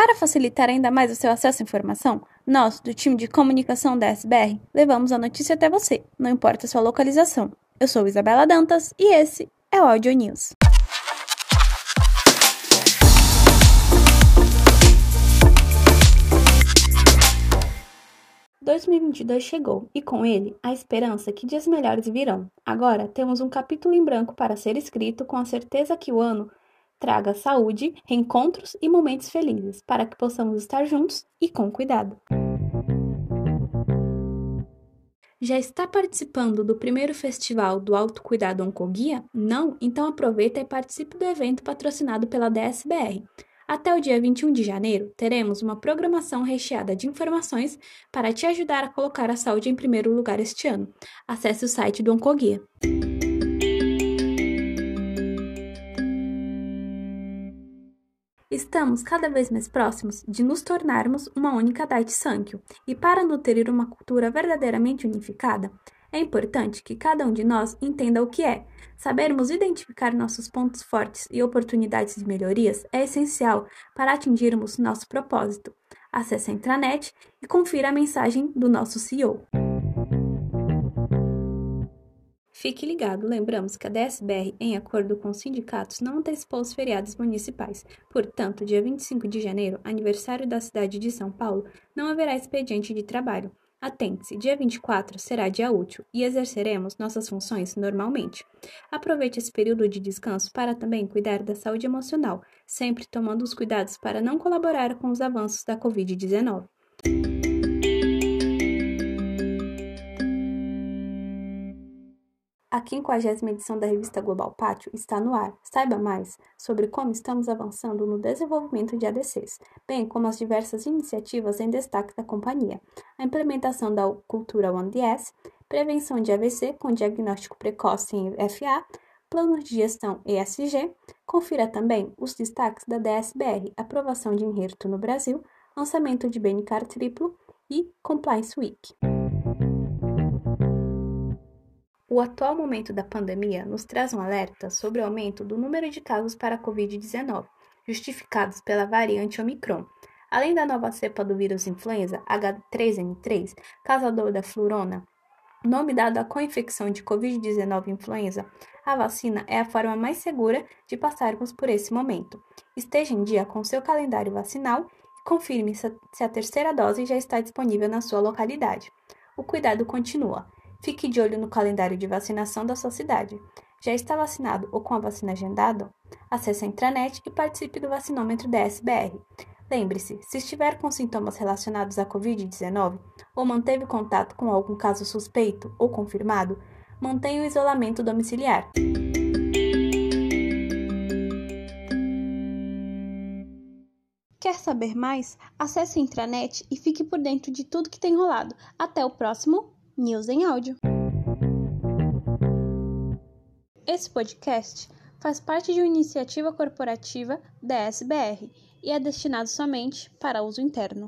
Para facilitar ainda mais o seu acesso à informação, nós, do time de comunicação da SBR, levamos a notícia até você, não importa a sua localização. Eu sou Isabela Dantas e esse é o Audio News. 2022 chegou e com ele a esperança que dias melhores virão. Agora temos um capítulo em branco para ser escrito com a certeza que o ano traga saúde, reencontros e momentos felizes para que possamos estar juntos e com cuidado. Já está participando do primeiro festival do Autocuidado Oncoguia? Não? Então aproveita e participe do evento patrocinado pela DSBR. Até o dia 21 de janeiro, teremos uma programação recheada de informações para te ajudar a colocar a saúde em primeiro lugar este ano. Acesse o site do Oncoguia. Estamos cada vez mais próximos de nos tornarmos uma única Daichi Sankyo, e para nutrir uma cultura verdadeiramente unificada, é importante que cada um de nós entenda o que é. Sabermos identificar nossos pontos fortes e oportunidades de melhorias é essencial para atingirmos nosso propósito. Acesse a intranet e confira a mensagem do nosso CEO. Fique ligado, lembramos que a DSBR, em acordo com os sindicatos, não antecipou os feriados municipais. Portanto, dia 25 de janeiro, aniversário da cidade de São Paulo, não haverá expediente de trabalho. Atente-se, dia 24 será dia útil e exerceremos nossas funções normalmente. Aproveite esse período de descanso para também cuidar da saúde emocional, sempre tomando os cuidados para não colaborar com os avanços da Covid-19. A 50 edição da revista Global Pátio está no ar. Saiba mais sobre como estamos avançando no desenvolvimento de ADCs, bem como as diversas iniciativas em destaque da companhia, a implementação da cultura One DS, prevenção de AVC com diagnóstico precoce em FA, planos de gestão ESG. Confira também os destaques da DSBR, aprovação de enherto no Brasil, lançamento de BNCAR triplo e Compliance Week. O atual momento da pandemia nos traz um alerta sobre o aumento do número de casos para a Covid-19, justificados pela variante Omicron. Além da nova cepa do vírus influenza H3N3, causador da flurona, nome dado à co-infecção de Covid-19 influenza, a vacina é a forma mais segura de passarmos por esse momento. Esteja em dia com seu calendário vacinal e confirme se a terceira dose já está disponível na sua localidade. O cuidado continua. Fique de olho no calendário de vacinação da sua cidade. Já está vacinado ou com a vacina agendada? Acesse a intranet e participe do vacinômetro da SBR. Lembre-se, se estiver com sintomas relacionados à Covid-19 ou manteve contato com algum caso suspeito ou confirmado, mantenha o isolamento domiciliar. Quer saber mais? Acesse a intranet e fique por dentro de tudo que tem rolado. Até o próximo News em Áudio. Esse podcast faz parte de uma iniciativa corporativa da SBR e é destinado somente para uso interno.